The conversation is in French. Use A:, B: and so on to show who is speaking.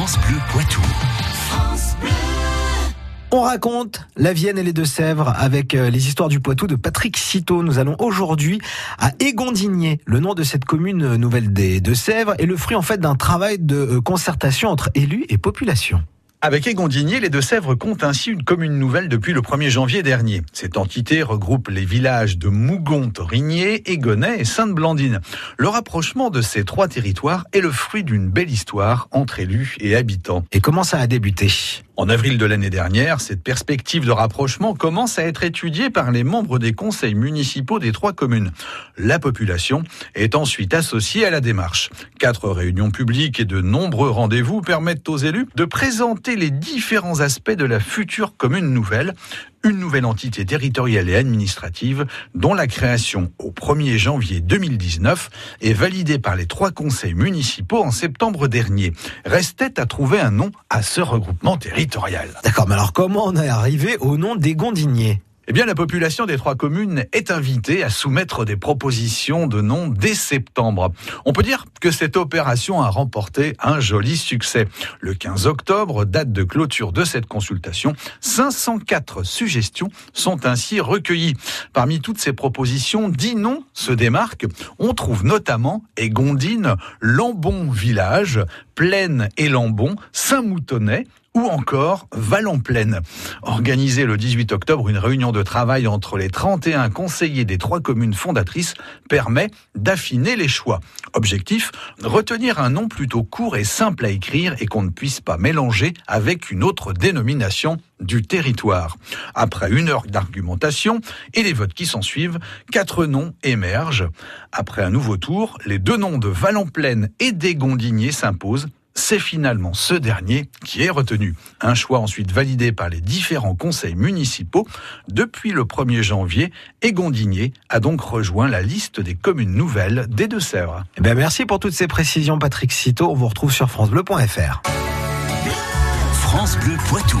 A: France Bleu Poitou.
B: On raconte la Vienne et les Deux-Sèvres avec euh, les histoires du Poitou de Patrick Citeau. Nous allons aujourd'hui à Égondigné, le nom de cette commune nouvelle des Deux-Sèvres est le fruit en fait d'un travail de euh, concertation entre élus et population.
C: Avec Égondigné, les Deux-Sèvres comptent ainsi une commune nouvelle depuis le 1er janvier dernier. Cette entité regroupe les villages de Mougon, Torigné, Égonnet et Sainte-Blandine. Le rapprochement de ces trois territoires est le fruit d'une belle histoire entre élus et habitants.
B: Et comment ça a
C: en avril de l'année dernière, cette perspective de rapprochement commence à être étudiée par les membres des conseils municipaux des trois communes. La population est ensuite associée à la démarche. Quatre réunions publiques et de nombreux rendez-vous permettent aux élus de présenter les différents aspects de la future commune nouvelle, une nouvelle entité territoriale et administrative dont la création au 1er janvier 2019 est validée par les trois conseils municipaux en septembre dernier. Restait à trouver un nom à ce regroupement territorial.
B: D'accord, mais alors comment on est arrivé au nom des Gondiniers
C: eh bien, la population des trois communes est invitée à soumettre des propositions de nom dès septembre. On peut dire que cette opération a remporté un joli succès. Le 15 octobre, date de clôture de cette consultation, 504 suggestions sont ainsi recueillies. Parmi toutes ces propositions, 10 noms se démarquent. On trouve notamment Égondine, Lambon Village, Plaine et Lambon, Saint-Moutonnet, ou encore. Organisée le 18 octobre, une réunion de travail entre les 31 conseillers des trois communes fondatrices permet d'affiner les choix. Objectif, retenir un nom plutôt court et simple à écrire et qu'on ne puisse pas mélanger avec une autre dénomination du territoire. Après une heure d'argumentation et les votes qui s'en suivent, quatre noms émergent. Après un nouveau tour, les deux noms de Val-en-Plaine et des Gondiniers s'imposent c'est finalement ce dernier qui est retenu. Un choix ensuite validé par les différents conseils municipaux. Depuis le 1er janvier, Égondigné a donc rejoint la liste des communes nouvelles des Deux-Sèvres.
B: Eh ben, merci pour toutes ces précisions, Patrick Citeau. On vous retrouve sur FranceBleu.fr.
A: France Bleu Poitou.